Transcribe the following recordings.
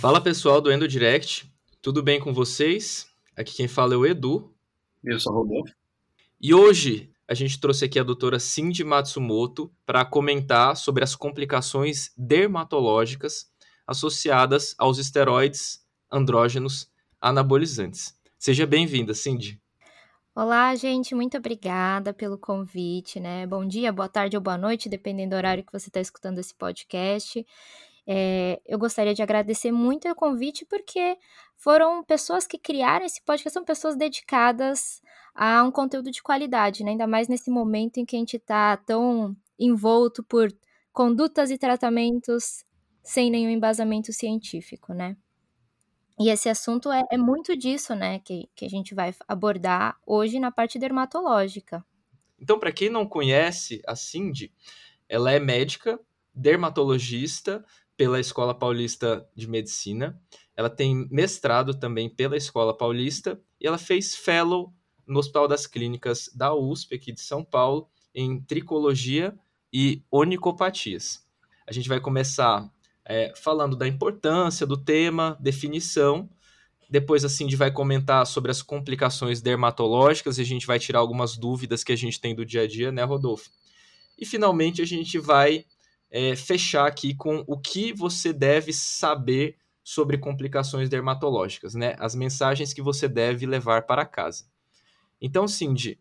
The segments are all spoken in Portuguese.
Fala pessoal do Endo Direct, tudo bem com vocês? Aqui quem fala é o Edu. Eu sou o Rodolfo. E hoje a gente trouxe aqui a doutora Cindy Matsumoto para comentar sobre as complicações dermatológicas associadas aos esteroides andrógenos anabolizantes. Seja bem-vinda, Cindy. Olá, gente, muito obrigada pelo convite, né? Bom dia, boa tarde ou boa noite, dependendo do horário que você está escutando esse podcast. É, eu gostaria de agradecer muito o convite, porque foram pessoas que criaram esse podcast, são pessoas dedicadas a um conteúdo de qualidade, né? ainda mais nesse momento em que a gente está tão envolto por condutas e tratamentos sem nenhum embasamento científico, né? E esse assunto é, é muito disso, né, que, que a gente vai abordar hoje na parte dermatológica. Então, para quem não conhece a Cindy, ela é médica, dermatologista pela Escola Paulista de Medicina. Ela tem mestrado também pela Escola Paulista e ela fez fellow no Hospital das Clínicas da USP, aqui de São Paulo, em tricologia e onicopatias. A gente vai começar é, falando da importância do tema, definição. Depois, assim, a gente vai comentar sobre as complicações dermatológicas e a gente vai tirar algumas dúvidas que a gente tem do dia a dia, né, Rodolfo? E finalmente a gente vai é, fechar aqui com o que você deve saber sobre complicações dermatológicas, né? As mensagens que você deve levar para casa. Então, Cindy,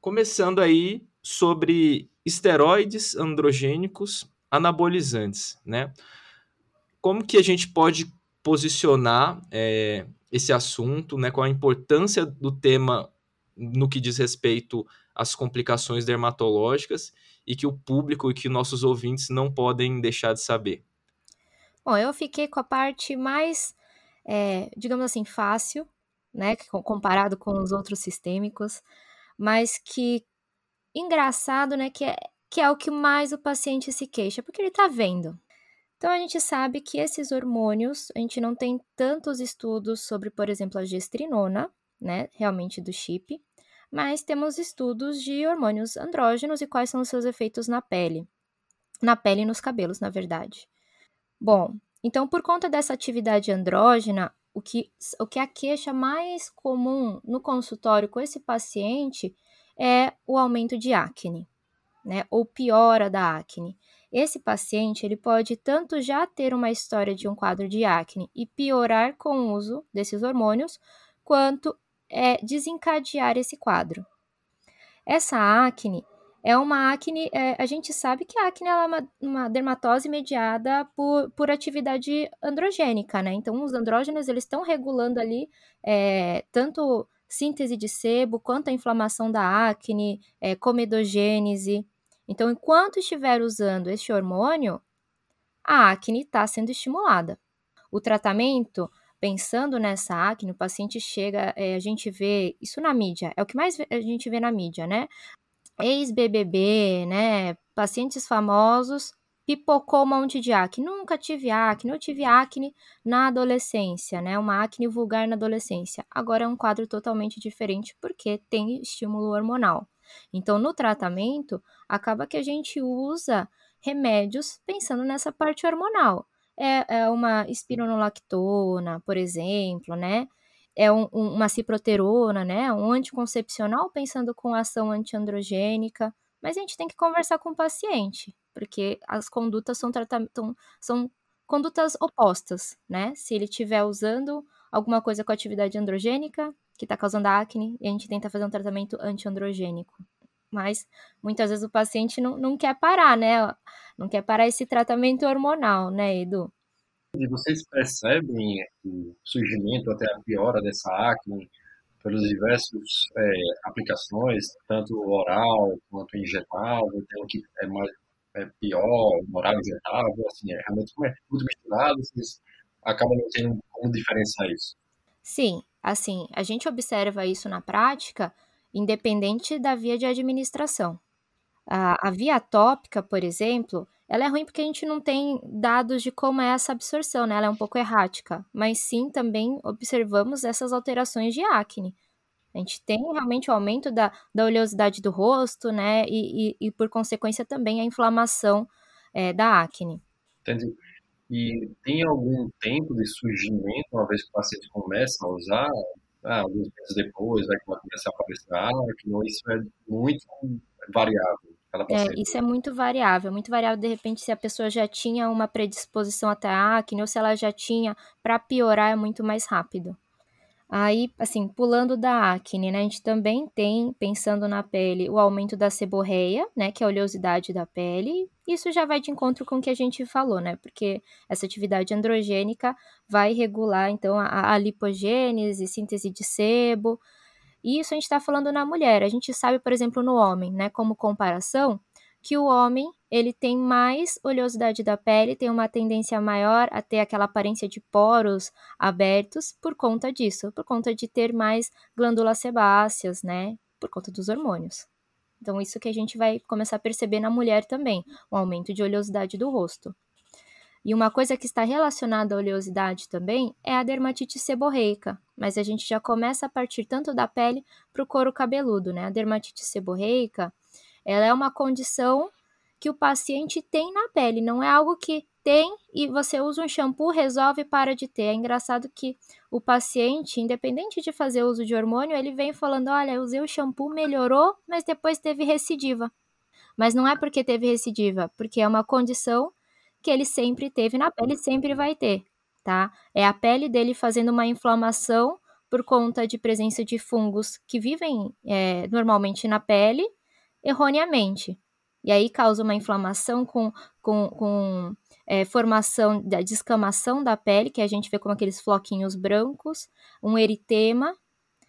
começando aí sobre esteroides androgênicos anabolizantes, né? Como que a gente pode posicionar é, esse assunto, né? Qual a importância do tema no que diz respeito às complicações dermatológicas e que o público e que nossos ouvintes não podem deixar de saber? Bom, eu fiquei com a parte mais, é, digamos assim, fácil, né, comparado com os outros sistêmicos, mas que engraçado, né, que é, que é o que mais o paciente se queixa, porque ele está vendo. Então a gente sabe que esses hormônios, a gente não tem tantos estudos sobre, por exemplo, a gestrinona, né, realmente do chip, mas temos estudos de hormônios andrógenos e quais são os seus efeitos na pele. Na pele e nos cabelos, na verdade. Bom, então por conta dessa atividade andrógena, o que, o que a queixa mais comum no consultório com esse paciente é o aumento de acne, né? Ou piora da acne. Esse paciente ele pode tanto já ter uma história de um quadro de acne e piorar com o uso desses hormônios, quanto é, desencadear esse quadro. Essa acne é uma acne, é, a gente sabe que a acne é uma, uma, dermatose mediada por, por atividade androgênica, né? Então, os andrógenos, eles estão regulando ali é, tanto síntese de sebo, quanto a inflamação da acne, é, comedogênese. Então, enquanto estiver usando este hormônio, a acne está sendo estimulada. O tratamento, pensando nessa acne, o paciente chega, é, a gente vê isso na mídia, é o que mais a gente vê na mídia, né? ex-BBB, né, pacientes famosos, pipocou um monte de acne. Nunca tive acne, eu tive acne na adolescência, né, uma acne vulgar na adolescência. Agora é um quadro totalmente diferente porque tem estímulo hormonal. Então, no tratamento, acaba que a gente usa remédios pensando nessa parte hormonal. É, é uma espironolactona, por exemplo, né? é um, um, uma ciproterona, né, um anticoncepcional pensando com ação antiandrogênica, mas a gente tem que conversar com o paciente, porque as condutas são, são condutas opostas, né? Se ele estiver usando alguma coisa com atividade androgênica, que está causando acne, a gente tenta fazer um tratamento antiandrogênico. Mas muitas vezes o paciente não, não quer parar, né? Não quer parar esse tratamento hormonal, né, Edu? E vocês percebem o surgimento, até a piora dessa acne pelos diversos é, aplicações, tanto oral quanto injetável, tem um que é mais é pior, oral injetável, assim, é realmente como é tudo misturado, vocês acabam não tendo como diferenciar isso. Sim, assim, a gente observa isso na prática, independente da via de administração. A, a via tópica, por exemplo, ela é ruim porque a gente não tem dados de como é essa absorção, né? Ela é um pouco errática, mas sim também observamos essas alterações de acne. A gente tem realmente o aumento da, da oleosidade do rosto, né? E, e, e por consequência também a inflamação é, da acne. Entendi. E tem algum tempo de surgimento, uma vez que o paciente começa a usar, ah, alguns meses depois vai começar a aparecer acne, isso é muito variável. É, isso é muito variável, muito variável de repente se a pessoa já tinha uma predisposição até a acne ou se ela já tinha, para piorar é muito mais rápido. Aí, assim, pulando da acne, né, a gente também tem, pensando na pele, o aumento da seborreia, né, que é a oleosidade da pele. Isso já vai de encontro com o que a gente falou, né, porque essa atividade androgênica vai regular, então, a, a lipogênese, síntese de sebo. E isso a gente está falando na mulher. A gente sabe, por exemplo, no homem, né, como comparação, que o homem ele tem mais oleosidade da pele, tem uma tendência maior a ter aquela aparência de poros abertos por conta disso, por conta de ter mais glândulas sebáceas, né? Por conta dos hormônios. Então, isso que a gente vai começar a perceber na mulher também, um aumento de oleosidade do rosto. E uma coisa que está relacionada à oleosidade também é a dermatite seborreica, mas a gente já começa a partir tanto da pele para o couro cabeludo, né? A dermatite seborreica, ela é uma condição que o paciente tem na pele, não é algo que tem e você usa um shampoo, resolve e para de ter. É engraçado que o paciente, independente de fazer uso de hormônio, ele vem falando: olha, eu usei o shampoo, melhorou, mas depois teve recidiva. Mas não é porque teve recidiva, porque é uma condição que ele sempre teve na pele sempre vai ter, tá? É a pele dele fazendo uma inflamação por conta de presença de fungos que vivem é, normalmente na pele erroneamente. E aí causa uma inflamação com, com, com é, formação da descamação da pele, que a gente vê como aqueles floquinhos brancos, um eritema,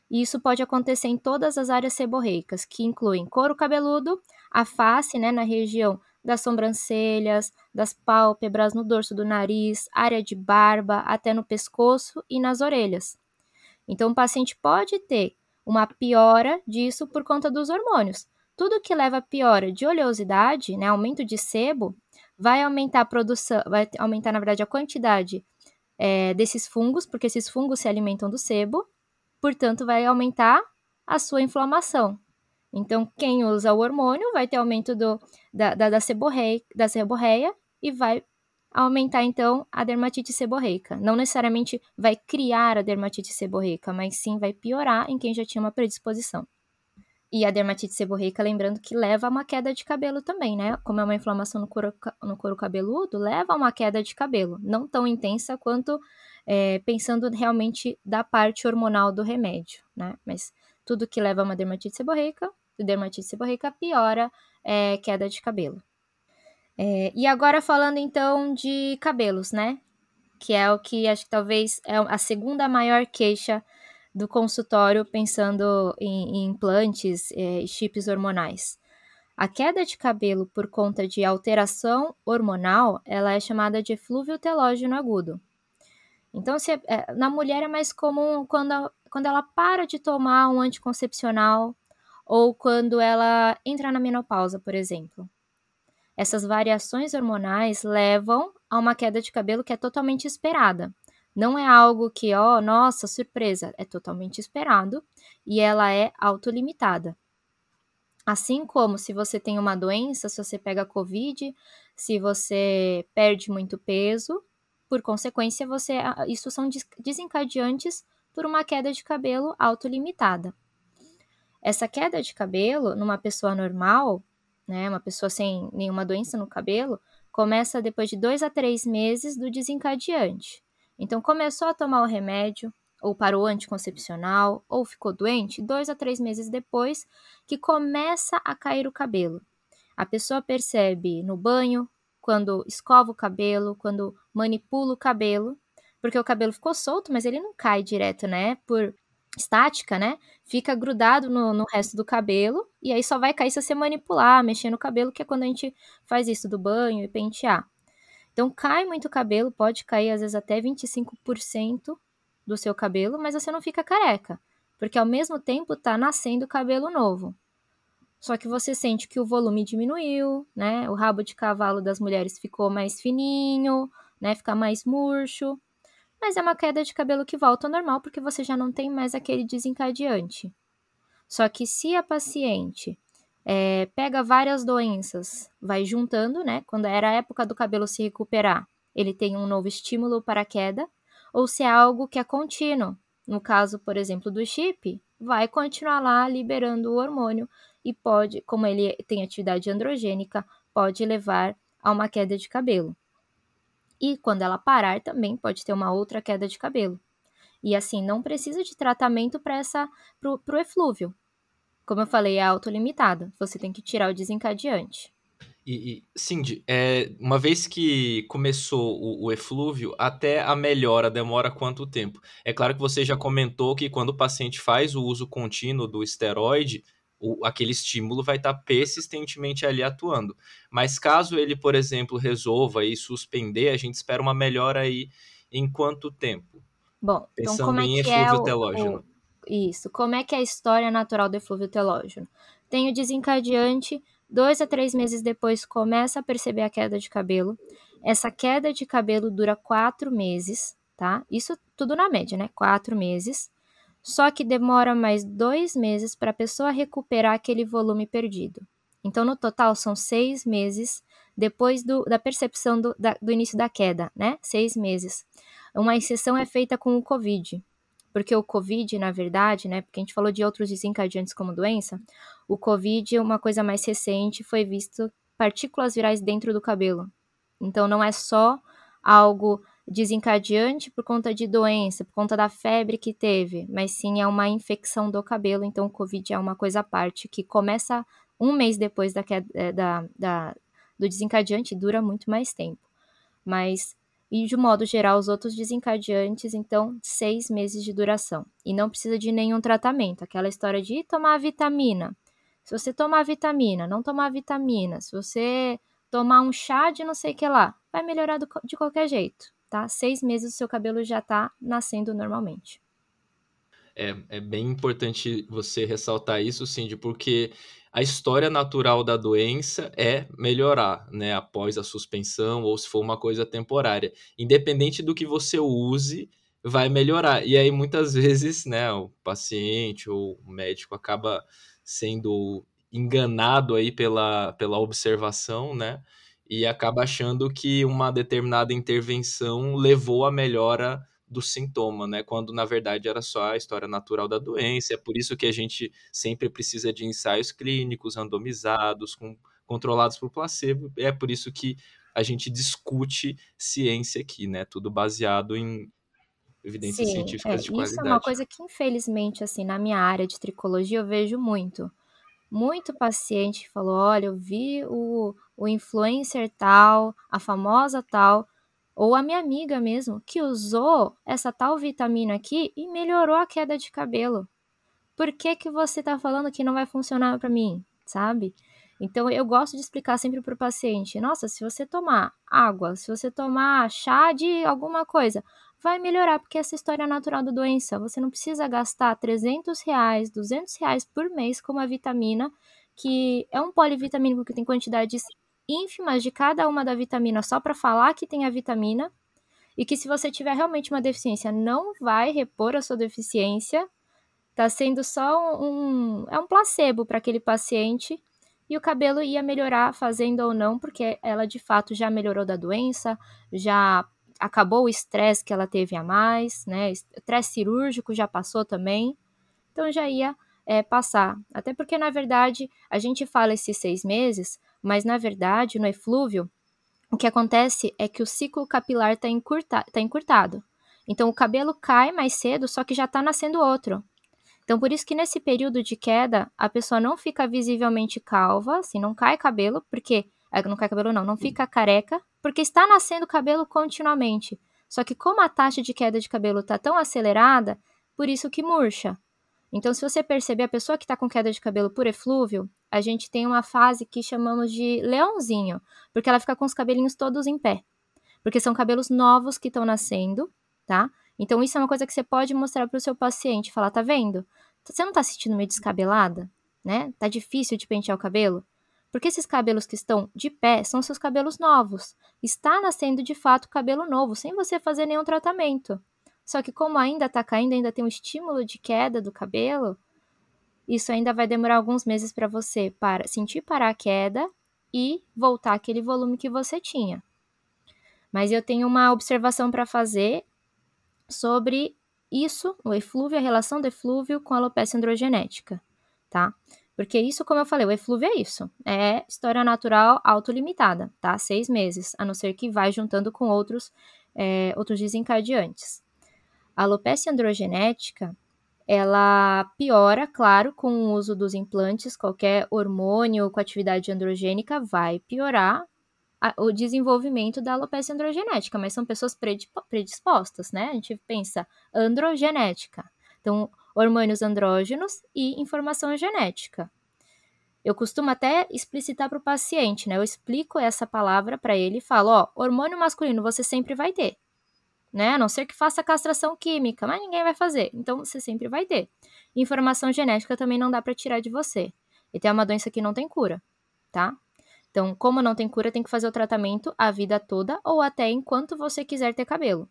e isso pode acontecer em todas as áreas seborreicas, que incluem couro cabeludo, a face, né, na região das sobrancelhas, das pálpebras, no dorso do nariz, área de barba, até no pescoço e nas orelhas. Então, o paciente pode ter uma piora disso por conta dos hormônios. Tudo que leva a piora de oleosidade, né, aumento de sebo, vai aumentar a produção, vai aumentar, na verdade, a quantidade é, desses fungos, porque esses fungos se alimentam do sebo, portanto, vai aumentar a sua inflamação. Então, quem usa o hormônio vai ter aumento do, da, da, da, da seborreia e vai aumentar, então, a dermatite seborreica. Não necessariamente vai criar a dermatite seborreica, mas sim vai piorar em quem já tinha uma predisposição. E a dermatite seborreica, lembrando que leva a uma queda de cabelo também, né? Como é uma inflamação no couro, no couro cabeludo, leva a uma queda de cabelo. Não tão intensa quanto é, pensando realmente da parte hormonal do remédio, né? Mas tudo que leva a uma dermatite seborreica, dermatite seborreica piora é, queda de cabelo. É, e agora falando então de cabelos, né? Que é o que acho que talvez é a segunda maior queixa do consultório pensando em, em implantes e é, chips hormonais. A queda de cabelo por conta de alteração hormonal, ela é chamada de eflúvio telógeno agudo. Então, se, é, na mulher é mais comum quando, quando ela para de tomar um anticoncepcional ou quando ela entra na menopausa, por exemplo. Essas variações hormonais levam a uma queda de cabelo que é totalmente esperada. Não é algo que, ó, oh, nossa, surpresa, é totalmente esperado e ela é autolimitada. Assim como se você tem uma doença, se você pega Covid, se você perde muito peso, por consequência, você isso são desencadeantes por uma queda de cabelo autolimitada. Essa queda de cabelo numa pessoa normal, né, uma pessoa sem nenhuma doença no cabelo, começa depois de dois a três meses do desencadeante. Então, começou a tomar o remédio, ou parou anticoncepcional, ou ficou doente, dois a três meses depois que começa a cair o cabelo. A pessoa percebe no banho, quando escova o cabelo, quando manipula o cabelo, porque o cabelo ficou solto, mas ele não cai direto, né? Por estática, né? Fica grudado no, no resto do cabelo e aí só vai cair se você manipular, mexer no cabelo, que é quando a gente faz isso do banho e pentear. Então cai muito cabelo, pode cair às vezes até 25% do seu cabelo, mas você não fica careca, porque ao mesmo tempo tá nascendo cabelo novo. Só que você sente que o volume diminuiu, né? O rabo de cavalo das mulheres ficou mais fininho, né? Fica mais murcho. Mas é uma queda de cabelo que volta ao normal porque você já não tem mais aquele desencadeante. Só que se a paciente é, pega várias doenças, vai juntando, né? Quando era a época do cabelo se recuperar, ele tem um novo estímulo para a queda, ou se é algo que é contínuo. No caso, por exemplo, do chip, vai continuar lá liberando o hormônio e pode, como ele tem atividade androgênica, pode levar a uma queda de cabelo. E quando ela parar, também pode ter uma outra queda de cabelo. E assim, não precisa de tratamento para essa pro, pro eflúvio. Como eu falei, é autolimitado. Você tem que tirar o desencadeante. E, e Cindy, é, uma vez que começou o, o, eflúvio, até a melhora demora quanto tempo? É claro que você já comentou que quando o paciente faz o uso contínuo do esteroide, o, aquele estímulo vai estar tá persistentemente ali atuando. Mas caso ele, por exemplo, resolva e suspender, a gente espera uma melhora aí em quanto tempo? Bom, então Pensando então como é em que é o, telógeno. O, isso, como é que é a história natural do eflúvio telógeno? Tem o desencadeante, dois a três meses depois começa a perceber a queda de cabelo. Essa queda de cabelo dura quatro meses, tá? Isso tudo na média, né? Quatro meses. Só que demora mais dois meses para a pessoa recuperar aquele volume perdido. Então, no total, são seis meses depois do, da percepção do, da, do início da queda, né? Seis meses. Uma exceção é feita com o Covid, porque o Covid, na verdade, né? Porque a gente falou de outros desencadeantes como doença, o Covid, uma coisa mais recente, foi visto partículas virais dentro do cabelo. Então, não é só algo desencadeante por conta de doença, por conta da febre que teve, mas sim é uma infecção do cabelo, então o Covid é uma coisa à parte que começa um mês depois da, é, da, da, do desencadeante e dura muito mais tempo. Mas, e de modo geral, os outros desencadeantes, então, seis meses de duração. E não precisa de nenhum tratamento. Aquela história de tomar vitamina. Se você tomar vitamina, não tomar vitamina, se você tomar um chá de não sei o que lá, vai melhorar do, de qualquer jeito tá? Seis meses o seu cabelo já tá nascendo normalmente. É, é bem importante você ressaltar isso, Cindy, porque a história natural da doença é melhorar, né, após a suspensão ou se for uma coisa temporária. Independente do que você use, vai melhorar. E aí muitas vezes, né, o paciente ou o médico acaba sendo enganado aí pela, pela observação, né? E acaba achando que uma determinada intervenção levou à melhora do sintoma, né? Quando na verdade era só a história natural da doença. É por isso que a gente sempre precisa de ensaios clínicos randomizados, com, controlados por placebo. É por isso que a gente discute ciência aqui, né? Tudo baseado em evidências Sim, científicas é, de qualidade. Isso é uma coisa que infelizmente assim na minha área de tricologia eu vejo muito muito paciente que falou: olha, eu vi o, o influencer tal, a famosa tal, ou a minha amiga mesmo, que usou essa tal vitamina aqui e melhorou a queda de cabelo. Por que, que você está falando que não vai funcionar para mim, sabe? Então eu gosto de explicar sempre para o paciente: nossa, se você tomar água, se você tomar chá de alguma coisa, vai melhorar, porque essa história é natural da doença. Você não precisa gastar 300 reais, 200 reais por mês com uma vitamina, que é um polivitamínico que tem quantidades ínfimas de cada uma da vitamina só para falar que tem a vitamina, e que se você tiver realmente uma deficiência, não vai repor a sua deficiência, tá sendo só um, é um placebo para aquele paciente, e o cabelo ia melhorar fazendo ou não, porque ela de fato já melhorou da doença, já acabou o estresse que ela teve a mais, né? Estresse cirúrgico já passou também, então já ia é, passar. Até porque, na verdade, a gente fala esses seis meses, mas na verdade, no eflúvio, o que acontece é que o ciclo capilar está encurta tá encurtado. Então, o cabelo cai mais cedo, só que já está nascendo outro. Então, por isso que nesse período de queda, a pessoa não fica visivelmente calva, assim, não cai cabelo, porque. É, não cai cabelo, não, não fica careca, porque está nascendo cabelo continuamente. Só que como a taxa de queda de cabelo está tão acelerada, por isso que murcha. Então, se você perceber a pessoa que está com queda de cabelo por eflúvio, a gente tem uma fase que chamamos de leãozinho, porque ela fica com os cabelinhos todos em pé. Porque são cabelos novos que estão nascendo, tá? Então, isso é uma coisa que você pode mostrar para o seu paciente, falar, tá vendo? Você não está se sentindo meio descabelada, né? Tá difícil de pentear o cabelo? Porque esses cabelos que estão de pé são seus cabelos novos. Está nascendo de fato cabelo novo, sem você fazer nenhum tratamento. Só que como ainda está caindo, ainda tem um estímulo de queda do cabelo, isso ainda vai demorar alguns meses para você para sentir parar a queda e voltar aquele volume que você tinha. Mas eu tenho uma observação para fazer sobre isso, o eflúvio, a relação do eflúvio com a alopecia androgenética, tá? Porque isso, como eu falei, o eflúvio é isso, é história natural autolimitada, tá? Seis meses, a não ser que vai juntando com outros, é, outros desencadeantes. A alopecia androgenética, ela piora, claro, com o uso dos implantes, qualquer hormônio com atividade androgênica vai piorar a, o desenvolvimento da alopecia androgenética, mas são pessoas predispostas, né? A gente pensa androgenética. Então, hormônios andrógenos e informação genética. Eu costumo até explicitar para o paciente, né? Eu explico essa palavra para ele e falo: ó, hormônio masculino você sempre vai ter, né? A não ser que faça castração química, mas ninguém vai fazer, então você sempre vai ter. Informação genética também não dá para tirar de você. E tem uma doença que não tem cura, tá? Então, como não tem cura, tem que fazer o tratamento a vida toda ou até enquanto você quiser ter cabelo.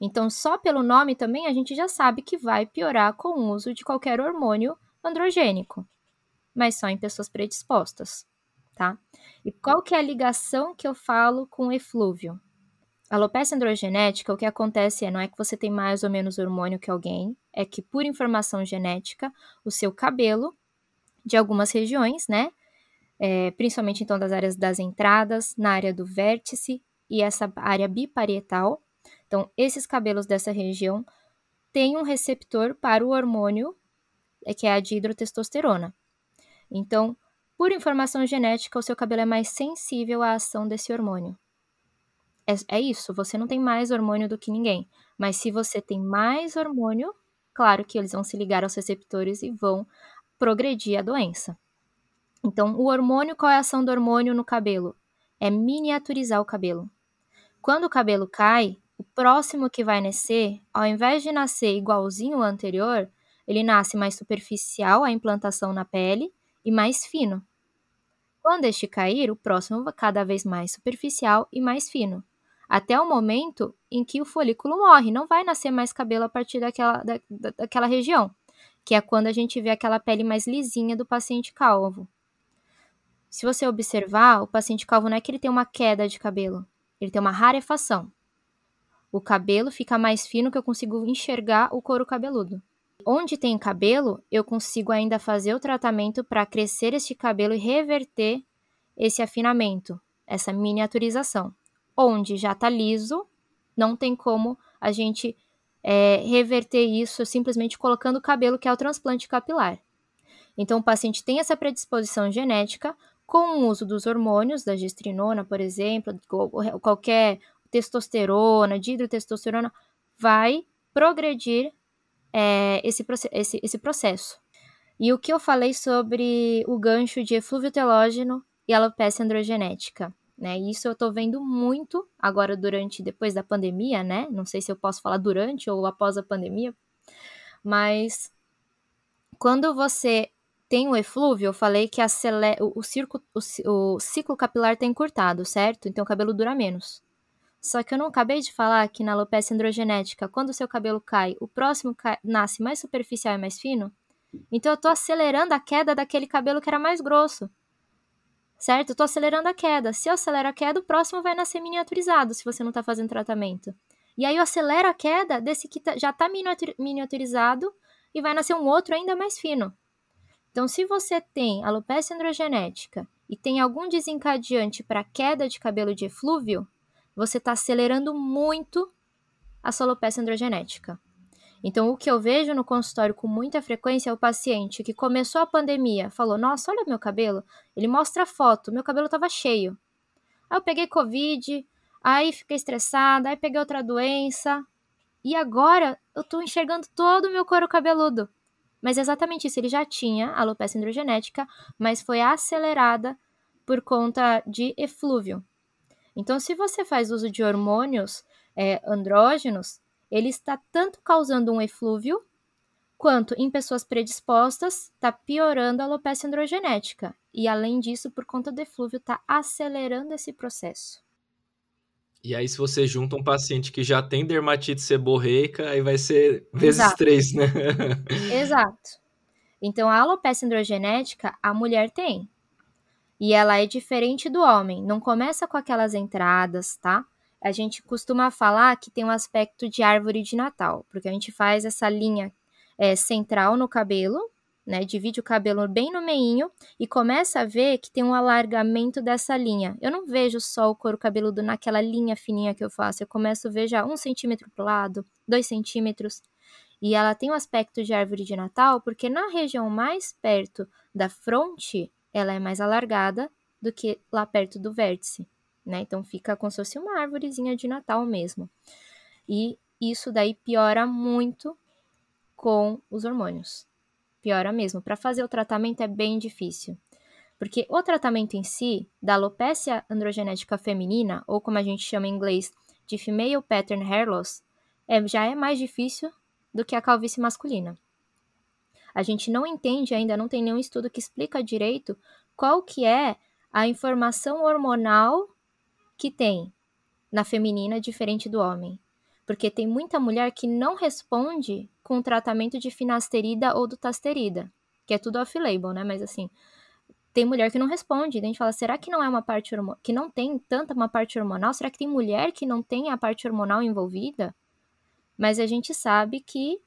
Então, só pelo nome também a gente já sabe que vai piorar com o uso de qualquer hormônio androgênico, mas só em pessoas predispostas, tá? E qual que é a ligação que eu falo com eflúvio? Alopecia androgenética, o que acontece é, não é que você tem mais ou menos hormônio que alguém, é que por informação genética, o seu cabelo, de algumas regiões, né, é, principalmente então das áreas das entradas, na área do vértice e essa área biparietal. Então, esses cabelos dessa região têm um receptor para o hormônio, é, que é a dihidrotestosterona. Então, por informação genética, o seu cabelo é mais sensível à ação desse hormônio. É, é isso, você não tem mais hormônio do que ninguém. Mas se você tem mais hormônio, claro que eles vão se ligar aos receptores e vão progredir a doença. Então, o hormônio, qual é a ação do hormônio no cabelo? É miniaturizar o cabelo. Quando o cabelo cai, o próximo que vai nascer, ao invés de nascer igualzinho ao anterior, ele nasce mais superficial, a implantação na pele, e mais fino. Quando este cair, o próximo vai cada vez mais superficial e mais fino, até o momento em que o folículo morre, não vai nascer mais cabelo a partir daquela, da, daquela região, que é quando a gente vê aquela pele mais lisinha do paciente calvo. Se você observar, o paciente calvo não é que ele tem uma queda de cabelo, ele tem uma rarefação. O cabelo fica mais fino que eu consigo enxergar o couro cabeludo. Onde tem cabelo, eu consigo ainda fazer o tratamento para crescer este cabelo e reverter esse afinamento, essa miniaturização. Onde já está liso, não tem como a gente é, reverter isso simplesmente colocando o cabelo, que é o transplante capilar. Então, o paciente tem essa predisposição genética, com o uso dos hormônios, da gestrinona, por exemplo, qualquer testosterona, dihidrotestosterona, vai progredir é, esse, esse, esse processo. E o que eu falei sobre o gancho de eflúvio telógeno e alopecia androgenética, né? Isso eu tô vendo muito agora durante, depois da pandemia, né? Não sei se eu posso falar durante ou após a pandemia, mas quando você tem o eflúvio, eu falei que acelera, o, o, circo, o, o ciclo capilar está encurtado, certo? Então o cabelo dura menos. Só que eu não acabei de falar que na alopecia androgenética, quando o seu cabelo cai, o próximo nasce mais superficial e mais fino? Então eu estou acelerando a queda daquele cabelo que era mais grosso. Certo? Eu estou acelerando a queda. Se eu acelero a queda, o próximo vai nascer miniaturizado se você não está fazendo tratamento. E aí eu acelero a queda desse que tá, já está miniaturizado e vai nascer um outro ainda mais fino. Então, se você tem alopecia androgenética e tem algum desencadeante para queda de cabelo de eflúvio, você está acelerando muito a sua alopecia androgenética. Então, o que eu vejo no consultório com muita frequência é o paciente que começou a pandemia, falou: Nossa, olha meu cabelo. Ele mostra a foto, meu cabelo estava cheio. Aí eu peguei Covid, aí fiquei estressada, aí peguei outra doença. E agora eu estou enxergando todo o meu couro cabeludo. Mas é exatamente isso, ele já tinha alopecia androgenética, mas foi acelerada por conta de eflúvio. Então, se você faz uso de hormônios é, andrógenos, ele está tanto causando um eflúvio, quanto em pessoas predispostas, está piorando a alopecia androgenética. E, além disso, por conta do eflúvio, está acelerando esse processo. E aí, se você junta um paciente que já tem dermatite seborreica, aí vai ser vezes Exato. três, né? Exato. Então, a alopecia androgenética, a mulher tem. E ela é diferente do homem. Não começa com aquelas entradas, tá? A gente costuma falar que tem um aspecto de árvore de Natal, porque a gente faz essa linha é, central no cabelo, né? Divide o cabelo bem no meinho e começa a ver que tem um alargamento dessa linha. Eu não vejo só o couro cabeludo naquela linha fininha que eu faço, eu começo a ver já um centímetro para o lado, dois centímetros. E ela tem um aspecto de árvore de Natal porque na região mais perto da fronte ela é mais alargada do que lá perto do vértice, né? Então fica como se fosse uma árvorezinha de Natal mesmo. E isso daí piora muito com os hormônios. Piora mesmo. Para fazer o tratamento é bem difícil. Porque o tratamento em si, da alopecia androgenética feminina, ou como a gente chama em inglês de female pattern hair loss, é, já é mais difícil do que a calvície masculina. A gente não entende ainda, não tem nenhum estudo que explica direito qual que é a informação hormonal que tem na feminina diferente do homem. Porque tem muita mulher que não responde com o tratamento de finasterida ou do tasterida, que é tudo off-label, né? Mas assim, tem mulher que não responde. a gente fala, será que não é uma parte hormonal, que não tem tanta uma parte hormonal? Será que tem mulher que não tem a parte hormonal envolvida? Mas a gente sabe que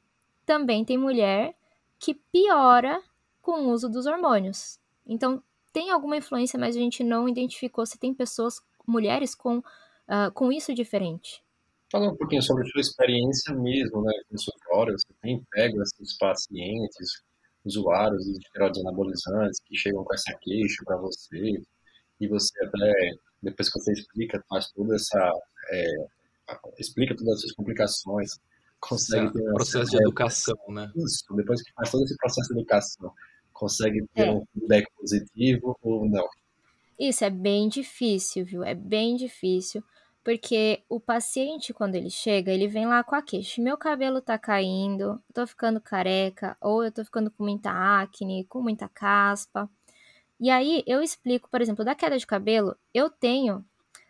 também tem mulher que piora com o uso dos hormônios. Então, tem alguma influência, mas a gente não identificou se tem pessoas, mulheres, com, uh, com isso diferente. Fala um pouquinho sobre a sua experiência mesmo, né, consultório. Você tem pego esses pacientes, usuários de esteroides anabolizantes que chegam com essa queixa para você, e você até, depois que você explica, faz toda essa. É, explica todas essas complicações, consegue ter um processo de educação, né? Isso, depois que faz todo esse processo de educação, consegue ter é. um feedback positivo ou não? Isso é bem difícil, viu? É bem difícil, porque o paciente, quando ele chega, ele vem lá com a queixa: meu cabelo tá caindo, tô ficando careca, ou eu tô ficando com muita acne, com muita caspa. E aí eu explico, por exemplo, da queda de cabelo, eu tenho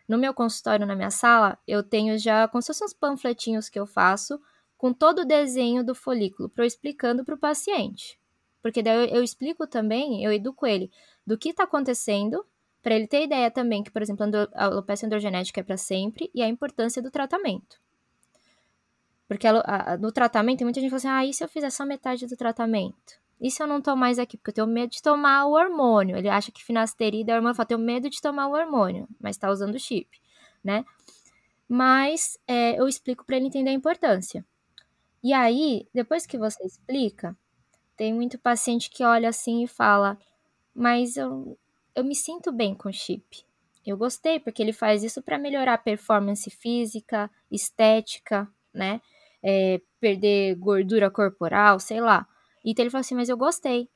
no meu consultório, na minha sala, eu tenho já como se fossem uns panfletinhos que eu faço com todo o desenho do folículo, para eu explicando para o paciente. Porque daí eu, eu, explico também, eu educo ele do que está acontecendo, para ele ter ideia também que, por exemplo, a alopecia androgenética é para sempre e a importância do tratamento. Porque a, a, no tratamento, muita gente fala assim: ah, e se eu fizer só metade do tratamento? E se eu não tomar mais aqui? Porque eu tenho medo de tomar o hormônio. Ele acha que finasterida é hormônio. Eu falo, tenho medo de tomar o hormônio, mas está usando o chip, né? Mas é, eu explico para ele entender a importância. E aí, depois que você explica, tem muito paciente que olha assim e fala: Mas eu, eu me sinto bem com o chip. Eu gostei, porque ele faz isso para melhorar a performance física, estética, né? É, perder gordura corporal, sei lá. Então ele falou assim: Mas eu gostei.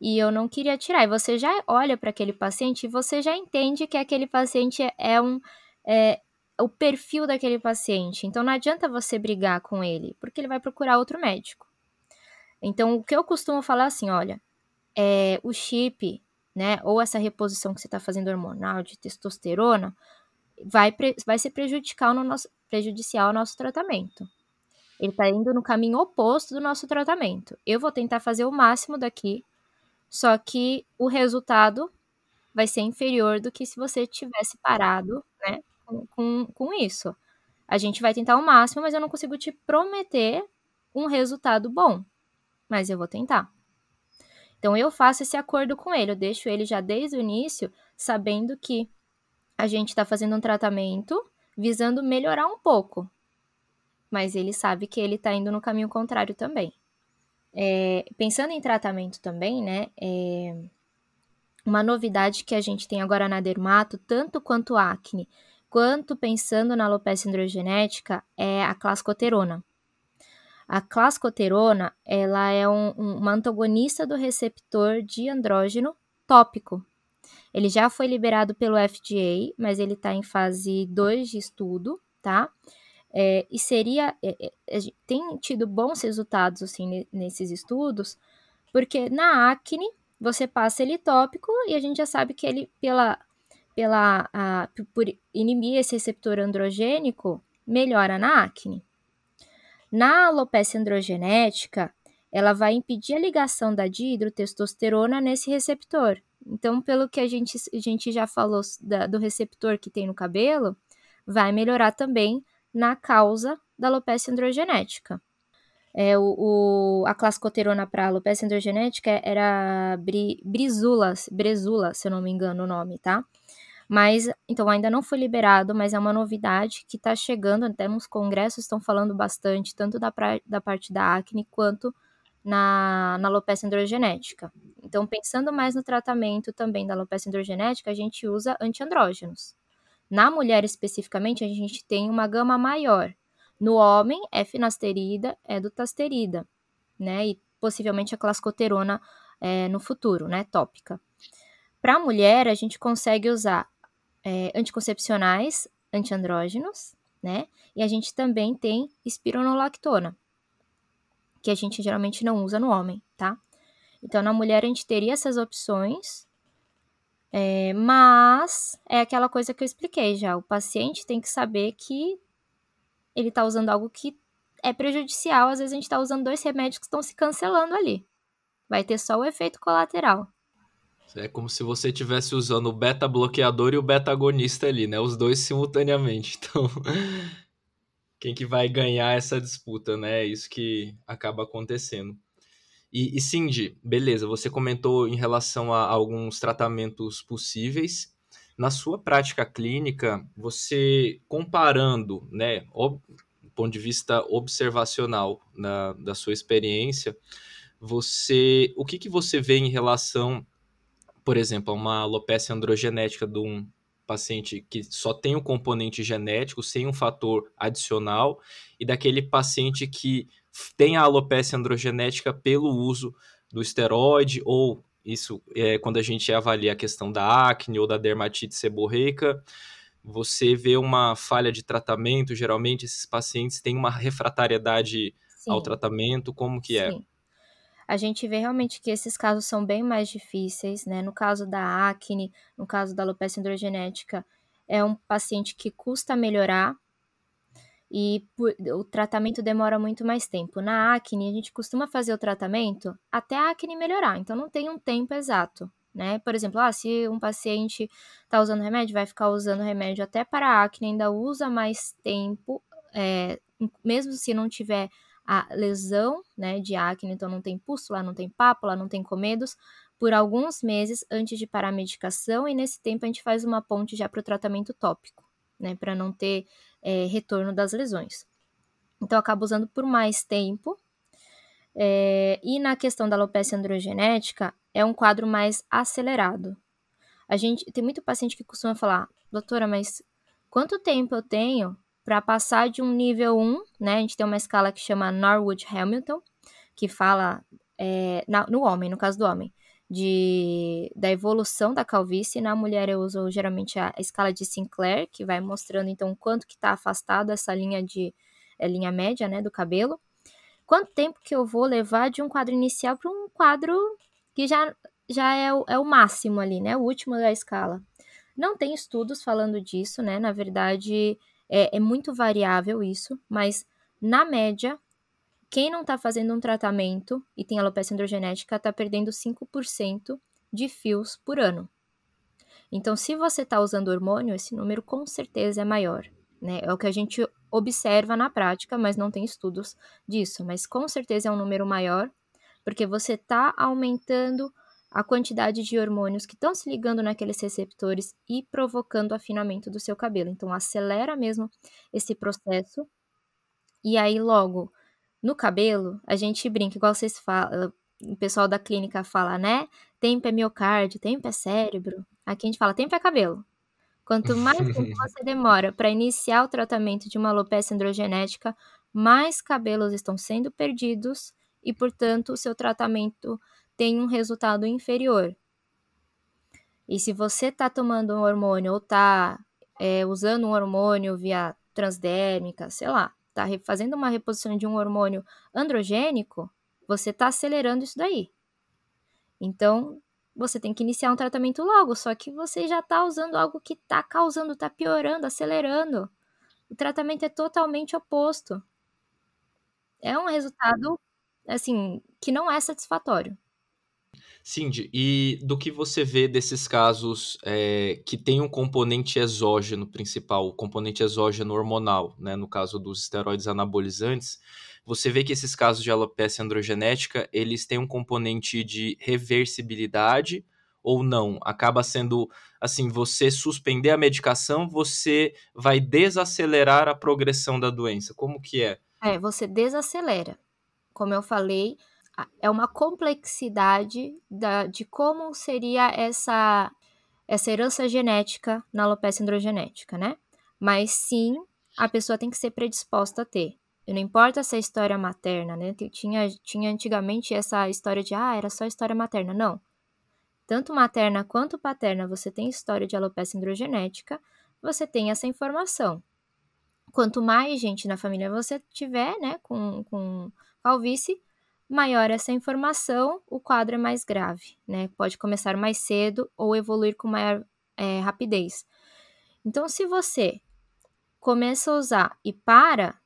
E eu não queria tirar. E você já olha para aquele paciente e você já entende que aquele paciente é um. É, o perfil daquele paciente. Então não adianta você brigar com ele, porque ele vai procurar outro médico. Então o que eu costumo falar é assim, olha, é, o chip, né, ou essa reposição que você está fazendo hormonal de testosterona, vai, vai ser prejudicar no nosso, prejudicial ao nosso tratamento. Ele está indo no caminho oposto do nosso tratamento. Eu vou tentar fazer o máximo daqui, só que o resultado vai ser inferior do que se você tivesse parado, né, com, com, isso. A gente vai tentar o máximo, mas eu não consigo te prometer um resultado bom. Mas eu vou tentar. Então eu faço esse acordo com ele, eu deixo ele já desde o início sabendo que a gente está fazendo um tratamento visando melhorar um pouco. Mas ele sabe que ele está indo no caminho contrário também. É, pensando em tratamento também, né? É, uma novidade que a gente tem agora na dermato, tanto quanto acne, quanto pensando na alopecia androgenética é a clascoterona. A clascoterona, ela é um, um, uma antagonista do receptor de andrógeno tópico. Ele já foi liberado pelo FDA, mas ele está em fase 2 de estudo, tá? É, e seria, é, é, tem tido bons resultados, assim, nesses estudos, porque na acne, você passa ele tópico e a gente já sabe que ele, pela pela, a, por inibir esse receptor androgênico, melhora na acne. Na alopecia androgenética, ela vai impedir a ligação da dihidrotestosterona nesse receptor. Então, pelo que a gente, a gente já falou da, do receptor que tem no cabelo, vai melhorar também na causa da alopecia androgenética. É, o, o, a classe coterona para alopecia androgenética era bri, brizula, brezula, se eu não me engano o nome, tá? Mas, então, ainda não foi liberado, mas é uma novidade que está chegando, até nos congressos estão falando bastante, tanto da, pra, da parte da acne quanto na, na alopecia androgenética. Então, pensando mais no tratamento também da alopecia androgenética, a gente usa antiandrógenos. Na mulher especificamente, a gente tem uma gama maior, no homem, é finasterida, é dutasterida, né? E possivelmente a clascoterona é, no futuro, né? Tópica. Para a mulher, a gente consegue usar é, anticoncepcionais, antiandrógenos, né? E a gente também tem espironolactona, que a gente geralmente não usa no homem, tá? Então, na mulher, a gente teria essas opções, é, mas é aquela coisa que eu expliquei já. O paciente tem que saber que ele está usando algo que é prejudicial. Às vezes a gente está usando dois remédios que estão se cancelando ali. Vai ter só o efeito colateral. É como se você estivesse usando o beta-bloqueador e o beta-agonista ali, né? Os dois simultaneamente. Então, quem que vai ganhar essa disputa, né? É isso que acaba acontecendo. E, e Cindy, beleza, você comentou em relação a alguns tratamentos possíveis na sua prática clínica, você comparando, né, do ponto de vista observacional na, da sua experiência, você, o que, que você vê em relação, por exemplo, uma alopecia androgenética de um paciente que só tem o um componente genético, sem um fator adicional, e daquele paciente que tem a alopecia androgenética pelo uso do esteroide ou isso é quando a gente avalia a questão da acne ou da dermatite seborreica. Você vê uma falha de tratamento, geralmente esses pacientes têm uma refratariedade Sim. ao tratamento, como que é? A gente vê realmente que esses casos são bem mais difíceis, né? No caso da acne, no caso da alopecia androgenética, é um paciente que custa melhorar, e o tratamento demora muito mais tempo. Na acne, a gente costuma fazer o tratamento até a acne melhorar, então não tem um tempo exato. Né? Por exemplo, ah, se um paciente está usando remédio, vai ficar usando remédio até para a acne, ainda usa mais tempo, é, mesmo se não tiver a lesão né, de acne, então não tem pústula, não tem pápula, não tem comedos, por alguns meses antes de parar a medicação, e nesse tempo a gente faz uma ponte já para o tratamento tópico, né, para não ter é, retorno das lesões. Então, acaba usando por mais tempo. É, e na questão da alopecia androgenética, é um quadro mais acelerado. A gente tem muito paciente que costuma falar, doutora, mas quanto tempo eu tenho para passar de um nível 1, né? A gente tem uma escala que chama Norwood Hamilton, que fala é, na, no homem, no caso do homem, de, da evolução da calvície. Na mulher eu uso geralmente a, escala de Sinclair, que vai mostrando então quanto que está afastado essa linha de é, linha média, né, do cabelo. Quanto tempo que eu vou levar de um quadro inicial para um quadro que já, já é, o, é o máximo ali, né, o último da escala. Não tem estudos falando disso, né, na verdade é, é muito variável isso, mas na média quem não está fazendo um tratamento e tem alopecia androgenética está perdendo 5% de fios por ano. Então, se você está usando hormônio, esse número com certeza é maior. Né? É o que a gente observa na prática, mas não tem estudos disso. Mas com certeza é um número maior, porque você está aumentando a quantidade de hormônios que estão se ligando naqueles receptores e provocando o afinamento do seu cabelo. Então, acelera mesmo esse processo. E aí, logo, no cabelo, a gente brinca, igual vocês falam, o pessoal da clínica fala, né? Tempo é miocárdio, tempo é cérebro. Aqui a gente fala, tempo é cabelo. Quanto mais tempo você demora para iniciar o tratamento de uma alopecia androgenética, mais cabelos estão sendo perdidos e, portanto, o seu tratamento tem um resultado inferior. E se você está tomando um hormônio ou está é, usando um hormônio via transdérmica, sei lá, está fazendo uma reposição de um hormônio androgênico, você está acelerando isso daí. Então, você tem que iniciar um tratamento logo, só que você já está usando algo que está causando, está piorando, acelerando. O tratamento é totalmente oposto. É um resultado, assim, que não é satisfatório. Cindy, e do que você vê desses casos é, que tem um componente exógeno principal, o componente exógeno hormonal, né, no caso dos esteroides anabolizantes, você vê que esses casos de alopecia androgenética, eles têm um componente de reversibilidade ou não? Acaba sendo, assim, você suspender a medicação, você vai desacelerar a progressão da doença. Como que é? É, você desacelera. Como eu falei, é uma complexidade da, de como seria essa, essa herança genética na alopecia androgenética, né? Mas sim, a pessoa tem que ser predisposta a ter. E não importa se é história materna, né? Tinha, tinha antigamente essa história de, ah, era só história materna. Não. Tanto materna quanto paterna, você tem história de alopecia androgenética, você tem essa informação. Quanto mais gente na família você tiver, né, com, com calvície, maior essa informação, o quadro é mais grave, né? Pode começar mais cedo ou evoluir com maior é, rapidez. Então, se você começa a usar e para,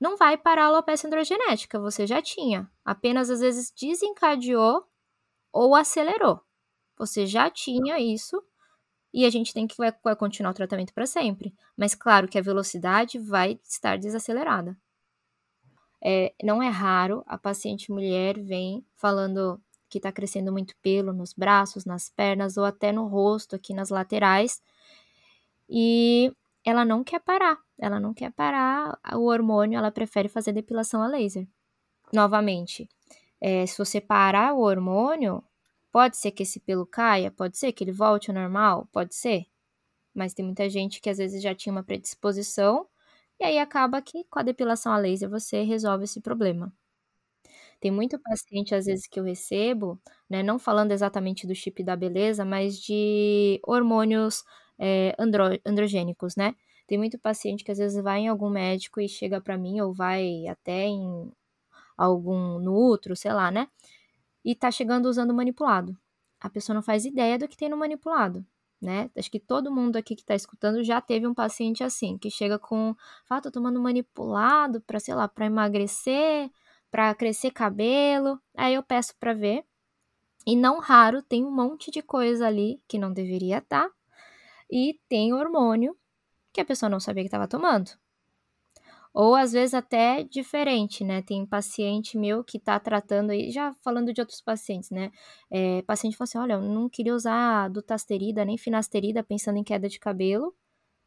não vai parar a alopecia androgenética, você já tinha. Apenas às vezes desencadeou ou acelerou. Você já tinha isso e a gente tem que vai, vai continuar o tratamento para sempre. Mas claro que a velocidade vai estar desacelerada. É, não é raro a paciente mulher vem falando que está crescendo muito pelo nos braços, nas pernas ou até no rosto, aqui nas laterais. E ela não quer parar, ela não quer parar o hormônio, ela prefere fazer depilação a laser. Novamente, é, se você parar o hormônio, pode ser que esse pelo caia, pode ser que ele volte ao normal, pode ser. Mas tem muita gente que às vezes já tinha uma predisposição e aí acaba que com a depilação a laser você resolve esse problema. Tem muito paciente, às vezes, que eu recebo, né, não falando exatamente do chip da beleza, mas de hormônios é, andro, androgênicos, né? Tem muito paciente que às vezes vai em algum médico e chega para mim, ou vai até em algum nutro, sei lá, né? E tá chegando usando manipulado. A pessoa não faz ideia do que tem no manipulado né? Acho que todo mundo aqui que está escutando já teve um paciente assim, que chega com, fala, tô tomando manipulado para, sei lá, para emagrecer, para crescer cabelo. Aí eu peço para ver. E não raro tem um monte de coisa ali que não deveria estar. Tá, e tem hormônio que a pessoa não sabia que estava tomando. Ou às vezes até diferente, né? Tem paciente meu que tá tratando aí, já falando de outros pacientes, né? É, paciente fala assim: olha, eu não queria usar dutasterida nem finasterida pensando em queda de cabelo.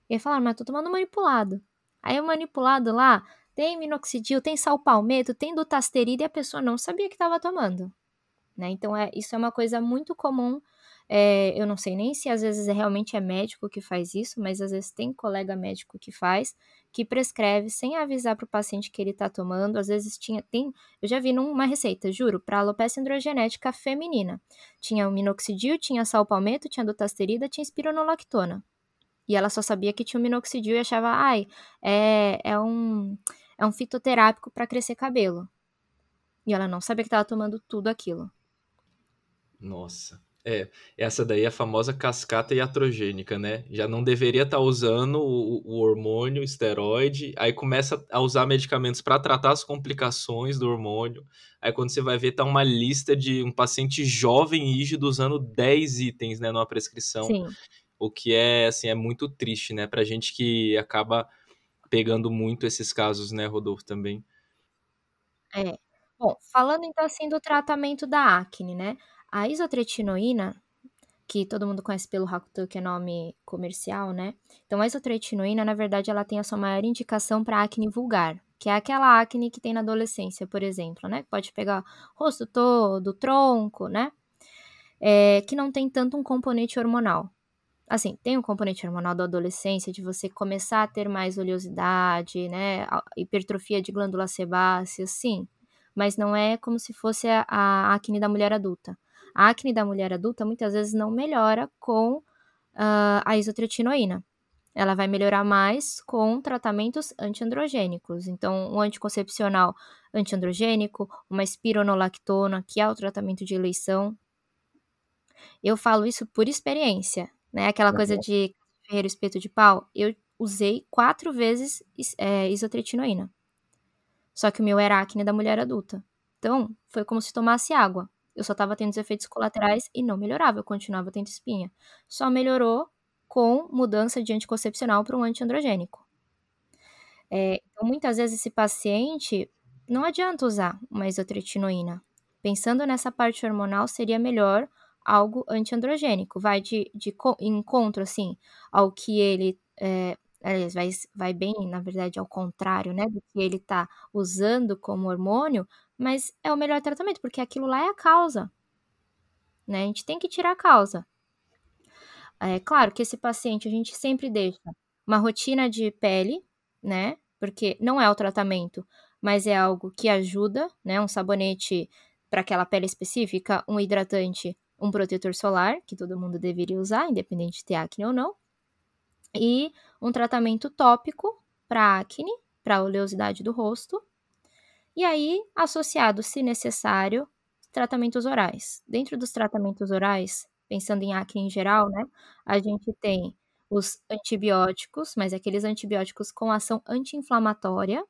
E aí falaram, mas tô tomando manipulado. Aí o manipulado lá tem minoxidil, tem sal palmeto, tem dutasterida e a pessoa não sabia que estava tomando. Né? Então, é, isso é uma coisa muito comum é, eu não sei nem se às vezes é, realmente é médico que faz isso, mas às vezes tem colega médico que faz, que prescreve sem avisar para o paciente que ele está tomando. Às vezes tinha, tem, eu já vi numa receita, juro, para alopecia androgenética feminina. Tinha o minoxidil, tinha sal palmeto, tinha dutasterida, tinha espironolactona. E ela só sabia que tinha o minoxidil e achava, ai, é, é um é um fitoterápico para crescer cabelo. E ela não sabia que estava tomando tudo aquilo. Nossa. É, essa daí é a famosa cascata iatrogênica, né? Já não deveria estar tá usando o, o, hormônio, o esteroide, aí começa a usar medicamentos para tratar as complicações do hormônio. Aí quando você vai ver, tá uma lista de um paciente jovem e rígido usando 10 itens, né, numa prescrição. Sim. O que é, assim, é muito triste, né? Pra gente que acaba pegando muito esses casos, né, Rodolfo, também. É. Bom, falando então assim do tratamento da acne, né? A isotretinoína, que todo mundo conhece pelo Rakuto, que é nome comercial, né? Então, a isotretinoína, na verdade, ela tem a sua maior indicação para acne vulgar, que é aquela acne que tem na adolescência, por exemplo, né? Pode pegar rosto todo, tronco, né? É, que não tem tanto um componente hormonal. Assim, tem um componente hormonal da adolescência, de você começar a ter mais oleosidade, né? Hipertrofia de glândula sebácea, sim. Mas não é como se fosse a, a acne da mulher adulta. A acne da mulher adulta muitas vezes não melhora com uh, a isotretinoína. Ela vai melhorar mais com tratamentos antiandrogênicos. Então, um anticoncepcional antiandrogênico, uma espironolactona, que é o tratamento de eleição. Eu falo isso por experiência, né? Aquela coisa uhum. de ferreiro espeto de pau. Eu usei quatro vezes é, isotretinoína. Só que o meu era acne da mulher adulta. Então, foi como se tomasse água eu só estava tendo os efeitos colaterais e não melhorava, eu continuava tendo espinha. Só melhorou com mudança de anticoncepcional para um antiandrogênico. É, então, muitas vezes esse paciente não adianta usar uma isotretinoína. Pensando nessa parte hormonal, seria melhor algo antiandrogênico. Vai de, de encontro, assim, ao que ele é, aliás, vai, vai bem, na verdade, ao contrário, né, do que ele está usando como hormônio, mas é o melhor tratamento, porque aquilo lá é a causa, né, a gente tem que tirar a causa. É claro que esse paciente a gente sempre deixa uma rotina de pele, né, porque não é o tratamento, mas é algo que ajuda, né, um sabonete para aquela pele específica, um hidratante, um protetor solar, que todo mundo deveria usar, independente de ter acne ou não, e um tratamento tópico para acne, para oleosidade do rosto, e aí, associado, se necessário, tratamentos orais. Dentro dos tratamentos orais, pensando em acne em geral, né, a gente tem os antibióticos, mas aqueles antibióticos com ação anti-inflamatória,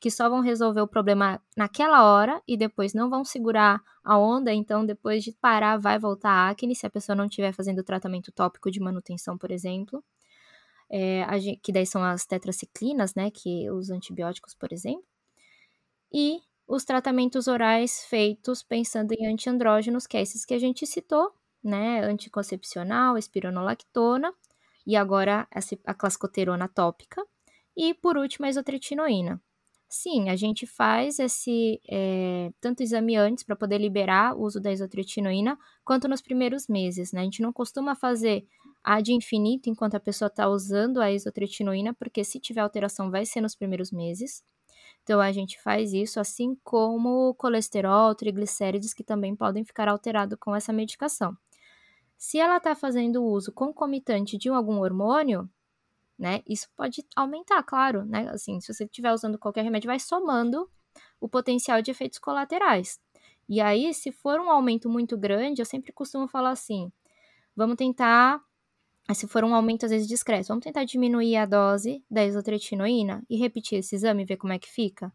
que só vão resolver o problema naquela hora e depois não vão segurar a onda, então depois de parar vai voltar a acne se a pessoa não estiver fazendo tratamento tópico de manutenção, por exemplo é, gente, que daí são as tetraciclinas, né, que os antibióticos, por exemplo, e os tratamentos orais feitos pensando em antiandrógenos, que é esses que a gente citou, né, anticoncepcional, espironolactona, e agora a clascoterona tópica, e por último a isotretinoína. Sim, a gente faz esse é, tanto exame antes para poder liberar o uso da isotretinoína, quanto nos primeiros meses, né? A gente não costuma fazer ad infinito enquanto a pessoa está usando a isotretinoína, porque se tiver alteração vai ser nos primeiros meses. Então a gente faz isso, assim como colesterol, triglicérides, que também podem ficar alterados com essa medicação. Se ela está fazendo uso concomitante de algum hormônio, né? Isso pode aumentar, claro, né? Assim, se você estiver usando qualquer remédio, vai somando o potencial de efeitos colaterais. E aí, se for um aumento muito grande, eu sempre costumo falar assim: vamos tentar, se for um aumento às vezes discreto, vamos tentar diminuir a dose da isotretinoína e repetir esse exame e ver como é que fica.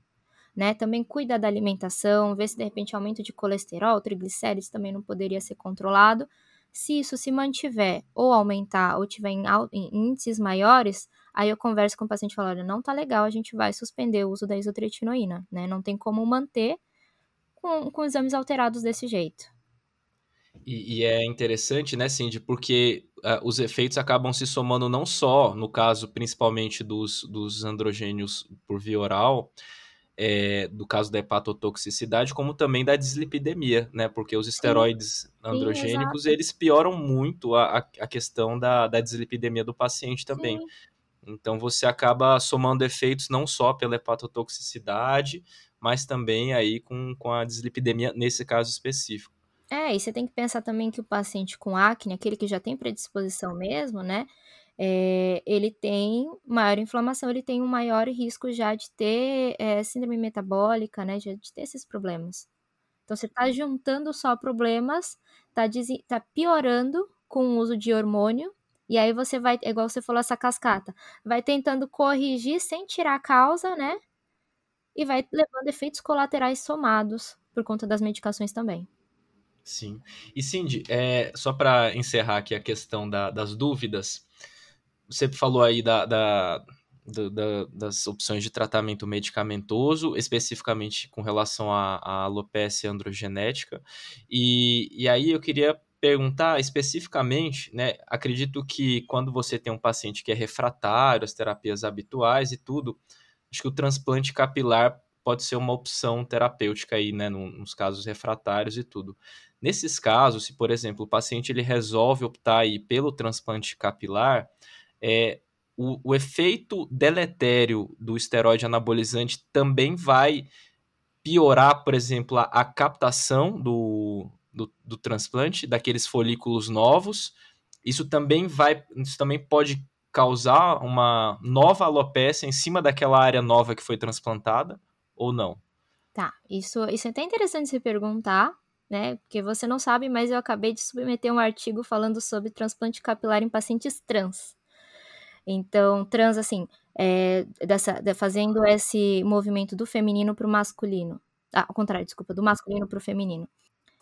Né? Também cuida da alimentação, ver se de repente aumento de colesterol, triglicérides também não poderia ser controlado, se isso se mantiver ou aumentar ou tiver em, em índices maiores, aí eu converso com o paciente e falo, olha, não tá legal, a gente vai suspender o uso da isotretinoína, né? Não tem como manter com, com exames alterados desse jeito. E, e, é interessante, né, Cindy, porque uh, os efeitos acabam se somando não só, no caso principalmente dos, dos androgênios por via oral, é, do caso da hepatotoxicidade, como também da dislipidemia, né? Porque os esteroides Sim. androgênicos, Sim, eles pioram muito a, a questão da, da dislipidemia do paciente também. Sim. Então você acaba somando efeitos não só pela hepatotoxicidade, mas também aí com, com a dislipidemia nesse caso específico. É, e você tem que pensar também que o paciente com acne, aquele que já tem predisposição mesmo, né? é, ele tem maior inflamação, ele tem um maior risco já de ter é, síndrome metabólica, né? De, de ter esses problemas. Então, você está juntando só problemas, está tá piorando com o uso de hormônio, e aí você vai, igual você falou, essa cascata, vai tentando corrigir sem tirar a causa, né? E vai levando efeitos colaterais somados por conta das medicações também. Sim. E Cindy, é, só para encerrar aqui a questão da, das dúvidas, você falou aí da, da, da, das opções de tratamento medicamentoso, especificamente com relação à, à alopecia androgenética. E, e aí eu queria perguntar especificamente, né? Acredito que quando você tem um paciente que é refratário às terapias habituais e tudo, acho que o transplante capilar pode ser uma opção terapêutica aí, né? Nos casos refratários e tudo. Nesses casos, se por exemplo o paciente ele resolve optar aí pelo transplante capilar, é, o, o efeito deletério do esteroide anabolizante também vai piorar, por exemplo, a, a captação do, do, do, transplante, daqueles folículos novos. Isso também vai, isso também pode causar uma nova alopecia em cima daquela área nova que foi transplantada ou não? Tá, isso, isso é até interessante se perguntar, né? Porque você não sabe, mas eu acabei de submeter um artigo falando sobre transplante capilar em pacientes trans. Então, trans, assim, é, dessa, de, fazendo esse movimento do feminino para o masculino. Ah, ao contrário, desculpa, do masculino para o feminino.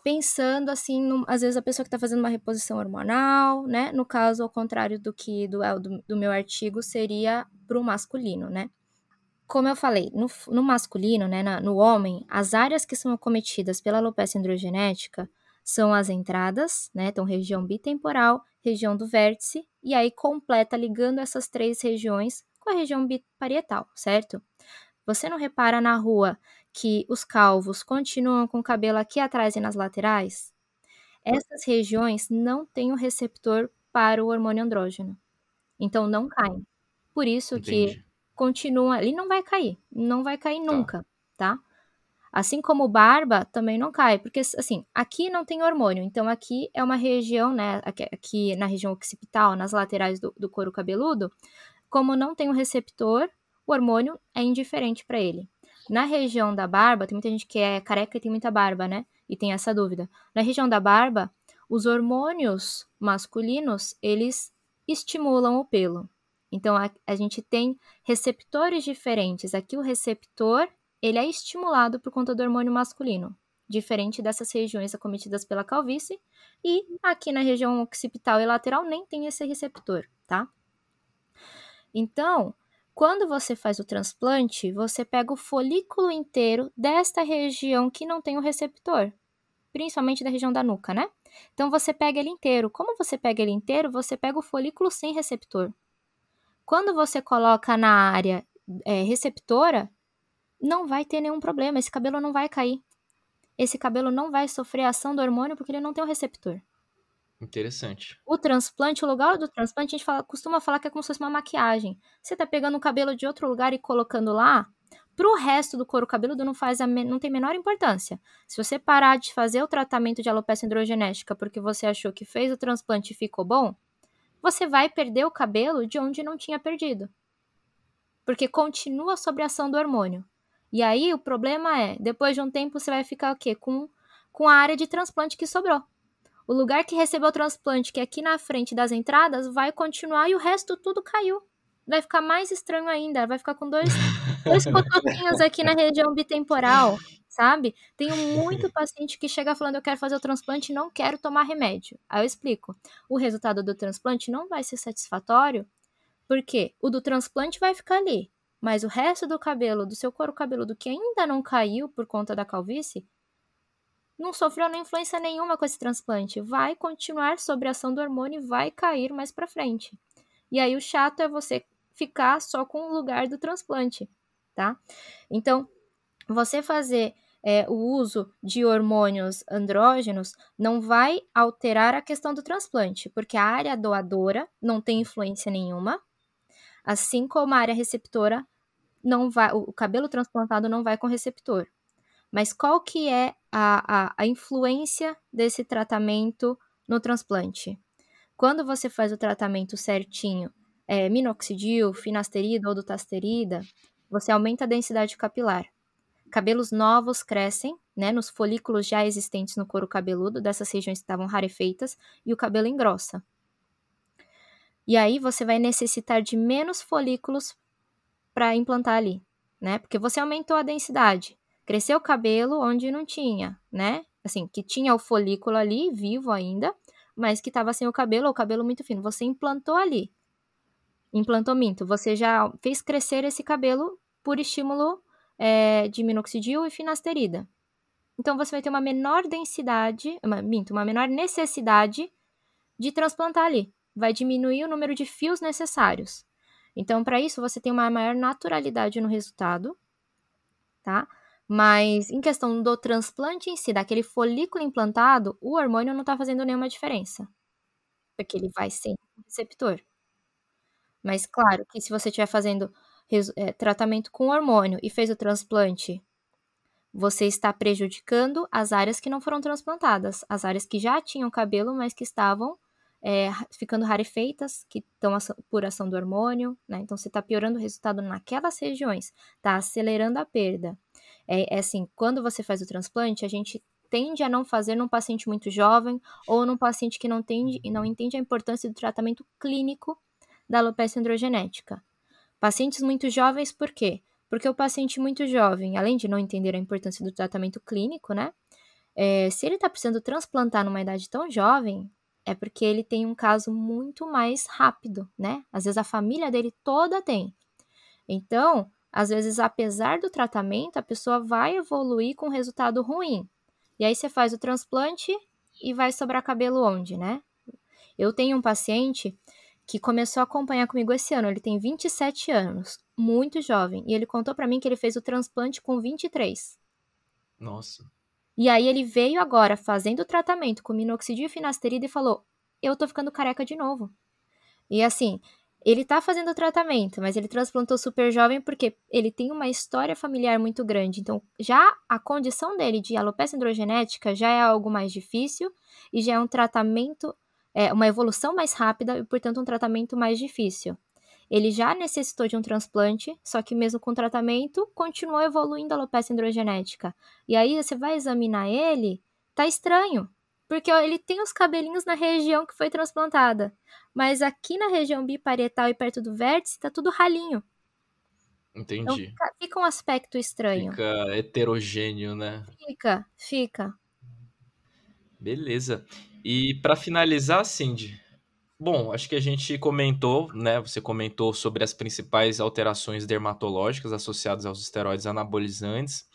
pensando assim, às vezes a pessoa que está fazendo uma reposição hormonal, né? No caso, ao contrário do que do, é, do, do meu artigo, seria para o masculino, né? Como eu falei, no, no masculino, né, na, no homem, as áreas que são acometidas pela alopecia androgenética são as entradas, né? Então, região bitemporal, região do vértice, e aí completa ligando essas três regiões com a região biparietal, certo? Você não repara na rua que os calvos continuam com o cabelo aqui atrás e nas laterais? Essas regiões não têm o receptor para o hormônio andrógeno. Então não caem. Por isso Entendi. que continua, ele não vai cair, não vai cair tá. nunca, tá? Assim como barba também não cai, porque assim, aqui não tem hormônio, então aqui é uma região, né, aqui, aqui na região occipital, nas laterais do, do couro cabeludo, como não tem um receptor, o hormônio é indiferente para ele. Na região da barba, tem muita gente que é careca e tem muita barba, né? E tem essa dúvida. Na região da barba, os hormônios masculinos, eles estimulam o pelo. Então, a, a gente tem receptores diferentes. Aqui, o receptor, ele é estimulado por conta do hormônio masculino, diferente dessas regiões acometidas pela calvície. E aqui na região occipital e lateral nem tem esse receptor, tá? Então, quando você faz o transplante, você pega o folículo inteiro desta região que não tem o receptor, principalmente da região da nuca, né? Então você pega ele inteiro. Como você pega ele inteiro, você pega o folículo sem receptor. Quando você coloca na área é, receptora, não vai ter nenhum problema, esse cabelo não vai cair. Esse cabelo não vai sofrer ação do hormônio porque ele não tem o receptor. Interessante. O transplante, o lugar do transplante, a gente fala, costuma falar que é como se fosse uma maquiagem. Você tá pegando o cabelo de outro lugar e colocando lá, pro resto do couro cabeludo não faz a não tem a menor importância. Se você parar de fazer o tratamento de alopecia androgenética porque você achou que fez o transplante e ficou bom, você vai perder o cabelo de onde não tinha perdido. Porque continua sob a ação do hormônio. E aí o problema é, depois de um tempo você vai ficar o quê? Com, com a área de transplante que sobrou. O lugar que recebeu o transplante, que é aqui na frente das entradas, vai continuar e o resto tudo caiu. Vai ficar mais estranho ainda. Vai ficar com dois, dois cotoquinhos aqui na região bitemporal sabe? Tenho muito paciente que chega falando eu quero fazer o transplante e não quero tomar remédio. Aí eu explico. O resultado do transplante não vai ser satisfatório, porque o do transplante vai ficar ali, mas o resto do cabelo, do seu couro cabeludo que ainda não caiu por conta da calvície, não sofreu nem influência nenhuma com esse transplante. Vai continuar sob a ação do hormônio e vai cair mais para frente. E aí o chato é você ficar só com o lugar do transplante, tá? Então, você fazer é, o uso de hormônios andrógenos não vai alterar a questão do transplante, porque a área doadora não tem influência nenhuma, assim como a área receptora não vai, o cabelo transplantado não vai com receptor. Mas qual que é a, a, a influência desse tratamento no transplante? Quando você faz o tratamento certinho, é, minoxidil, finasterida ou dutasterida, você aumenta a densidade capilar. Cabelos novos crescem, né, nos folículos já existentes no couro cabeludo dessas regiões que estavam rarefeitas e o cabelo engrossa. E aí você vai necessitar de menos folículos para implantar ali, né? Porque você aumentou a densidade. Cresceu o cabelo onde não tinha, né? Assim, que tinha o folículo ali, vivo ainda, mas que estava sem o cabelo, ou o cabelo muito fino. Você implantou ali. Implantou minto. Você já fez crescer esse cabelo por estímulo é, de minoxidil e finasterida. Então você vai ter uma menor densidade, uma, minto, uma menor necessidade de transplantar ali. Vai diminuir o número de fios necessários. Então, para isso, você tem uma maior naturalidade no resultado, tá? Mas em questão do transplante em si, daquele folículo implantado, o hormônio não está fazendo nenhuma diferença. Porque ele vai ser receptor. Mas claro que se você estiver fazendo é, tratamento com hormônio e fez o transplante, você está prejudicando as áreas que não foram transplantadas, as áreas que já tinham cabelo, mas que estavam é, ficando rarefeitas, que estão por ação do hormônio, né? Então você está piorando o resultado naquelas regiões, está acelerando a perda. É, é assim, quando você faz o transplante, a gente tende a não fazer num paciente muito jovem ou num paciente que não, não entende a importância do tratamento clínico da alopecia androgenética. Pacientes muito jovens, por quê? Porque o paciente muito jovem, além de não entender a importância do tratamento clínico, né? é, se ele está precisando transplantar numa idade tão jovem, é porque ele tem um caso muito mais rápido, né? Às vezes a família dele toda tem. Então, às vezes, apesar do tratamento, a pessoa vai evoluir com resultado ruim. E aí você faz o transplante e vai sobrar cabelo onde, né? Eu tenho um paciente que começou a acompanhar comigo esse ano, ele tem 27 anos, muito jovem, e ele contou para mim que ele fez o transplante com 23. Nossa. E aí ele veio agora fazendo o tratamento com minoxidil e finasterida e falou: "Eu tô ficando careca de novo". E assim, ele tá fazendo o tratamento, mas ele transplantou super jovem porque ele tem uma história familiar muito grande. Então, já a condição dele de alopecia androgenética já é algo mais difícil e já é um tratamento, é, uma evolução mais rápida e, portanto, um tratamento mais difícil. Ele já necessitou de um transplante, só que mesmo com tratamento, continuou evoluindo a alopecia androgenética. E aí você vai examinar ele, tá estranho, porque ele tem os cabelinhos na região que foi transplantada. Mas aqui na região biparietal e perto do vértice, tá tudo ralinho. Entendi. Então fica, fica um aspecto estranho. Fica heterogêneo, né? Fica, fica. Beleza. E para finalizar, Cindy, Bom, acho que a gente comentou, né? Você comentou sobre as principais alterações dermatológicas associadas aos esteroides anabolizantes.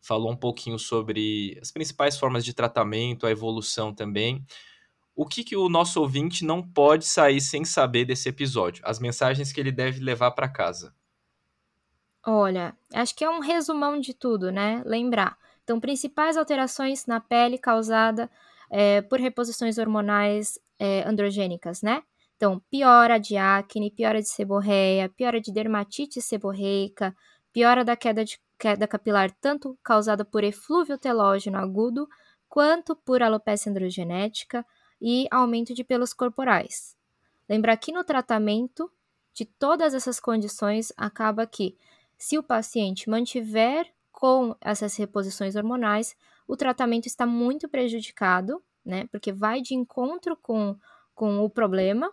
Falou um pouquinho sobre as principais formas de tratamento, a evolução também. O que, que o nosso ouvinte não pode sair sem saber desse episódio? As mensagens que ele deve levar para casa. Olha, acho que é um resumão de tudo, né? Lembrar. Então, principais alterações na pele causada é, por reposições hormonais é, androgênicas, né? Então, piora de acne, piora de seborreia, piora de dermatite seborreica, piora da queda, de, queda capilar, tanto causada por eflúvio telógeno agudo, quanto por alopecia androgenética e aumento de pelos corporais. Lembrar que no tratamento de todas essas condições, acaba que, se o paciente mantiver com essas reposições hormonais, o tratamento está muito prejudicado né? Porque vai de encontro com, com o problema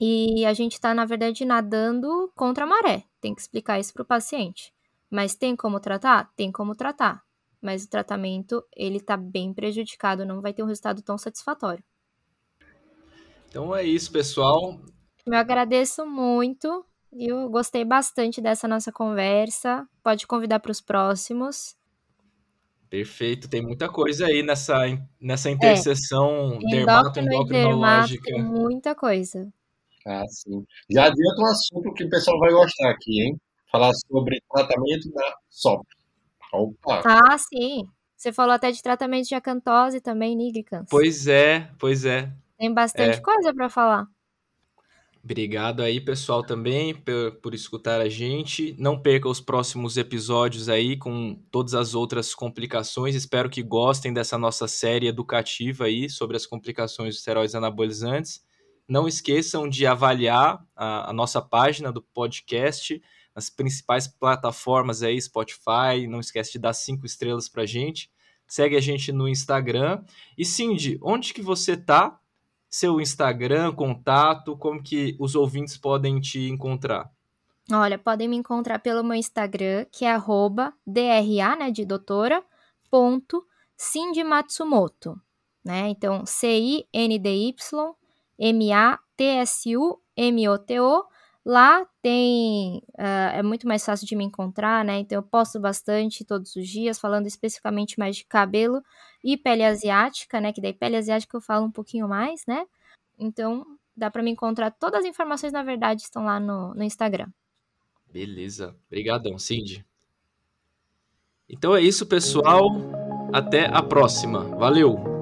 e a gente está, na verdade, nadando contra a maré. Tem que explicar isso para o paciente. Mas tem como tratar? Tem como tratar. Mas o tratamento, ele está bem prejudicado, não vai ter um resultado tão satisfatório. Então é isso, pessoal. Eu agradeço muito. Eu gostei bastante dessa nossa conversa. Pode convidar para os próximos. Perfeito, tem muita coisa aí nessa, nessa é. interseção é. dermato-endocrinológica. Muita coisa. Ah, sim. Já adianta um assunto que o pessoal vai gostar aqui, hein? Falar sobre tratamento da SOP. Opa! Ah, sim. Você falou até de tratamento de acantose também, nigricans. Pois é, pois é. Tem bastante é. coisa para falar. Obrigado aí, pessoal, também por, por, escutar a gente. Não perca os próximos episódios aí com todas as outras complicações. Espero que gostem dessa nossa série educativa aí sobre as complicações dos esteroides anabolizantes. Não esqueçam de avaliar a, a nossa página do podcast nas principais plataformas aí, Spotify. Não esquece de dar cinco estrelas pra gente. Segue a gente no Instagram. E Cindy, onde que você tá seu Instagram, contato, como que os ouvintes podem te encontrar? Olha, podem me encontrar pelo meu Instagram, que é arroba DRA, né, de doutora, ponto, Cindy Matsumoto, né? Então, C-I-N-D-Y M-A-T-S-U-M-O-T-O. Lá tem. Uh, é muito mais fácil de me encontrar, né? Então, eu posto bastante todos os dias, falando especificamente mais de cabelo e pele asiática, né? Que daí pele asiática eu falo um pouquinho mais, né? Então, dá para me encontrar. Todas as informações, na verdade, estão lá no, no Instagram. Beleza. Obrigadão, Cindy. Então é isso, pessoal. Até a próxima. Valeu!